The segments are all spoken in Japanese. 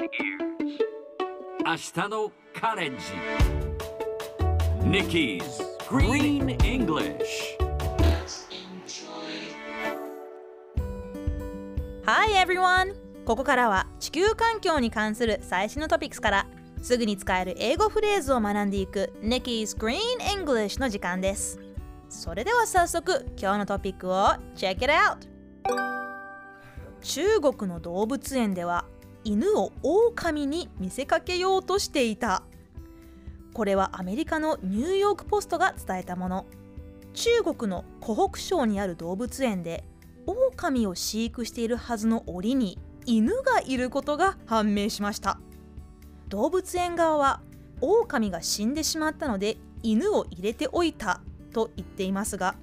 明日のカレッジ Nikki's Green English Hi everyone! ここからは地球環境に関する最新のトピックスからすぐに使える英語フレーズを学んでいく Nikki's Green English の時間ですそれでは早速今日のトピックを Check it out! 中国の動物園では犬を狼に見せかけようとしていた。これはアメリカのニューヨークポストが伝えたもの。中国の湖北省にある動物園で狼を飼育しているはずの檻に犬がいることが判明しました。動物園側は狼が死んでしまったので犬を入れておいたと言っていますが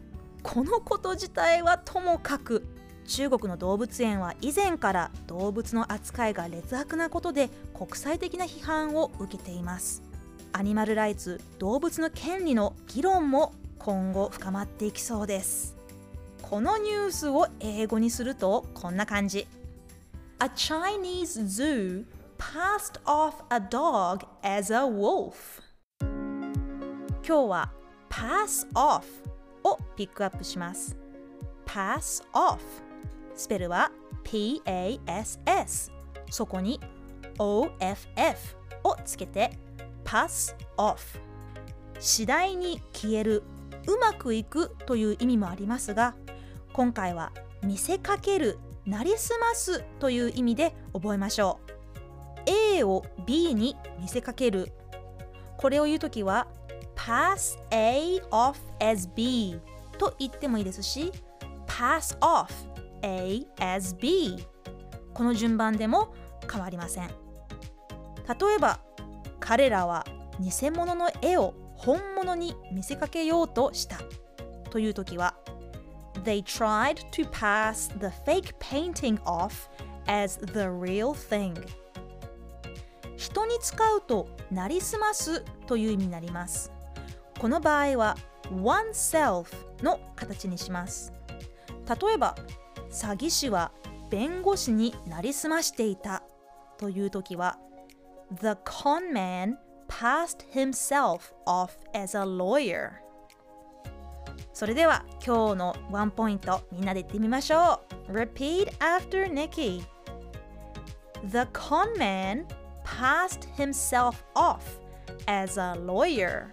このこと自体はともかく中国の動物園は以前から動物の扱いが劣悪なことで国際的な批判を受けています。アニマルライツ動物の権利の議論も今後深まっていきそうです。このニュースを英語にするとこんな感じ。A Chinese zoo passed off a dog as a wolf. 今日は pass off をピックアップします。Pass off スペルは PASS そこに OFF をつけて pass off 次第に消えるうまくいくという意味もありますが今回は見せかけるなりすますという意味で覚えましょう。A を B に見せかける。これを言うときは pass A off as B と言ってもいいですし pass off A as B この順番でも変わりません。例えば彼らは偽物の絵を本物に見せかけようとした。という時は They tried to pass the fake painting off as the real thing. 人に使うとなりすますという意味になります。この場合は oneself の形にします。例えば詐欺師は弁護士になりすましていたという時は The con man passed himself off as a lawyer それでは今日のワンポイントみんなで言ってみましょう Repeat after Nikki The con man passed himself off as a lawyer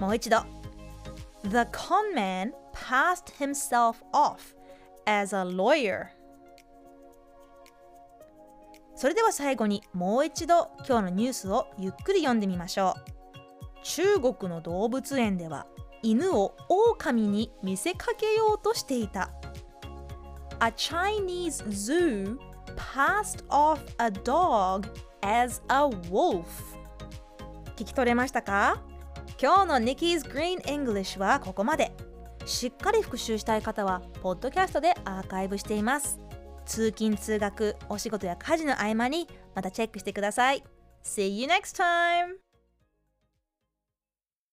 もう一度 The con man passed himself off as a lawyer それでは最後にもう一度今日のニュースをゆっくり読んでみましょう中国の動物園では犬を狼に見せかけようとしていた A Chinese zoo passed off a dog as a wolf 聞き取れましたか今日の Nikki's Green English はここまでしっかり復習したい方はポッドキャストでアーカイブしています通勤通学お仕事や家事の合間にまたチェックしてください See you next time!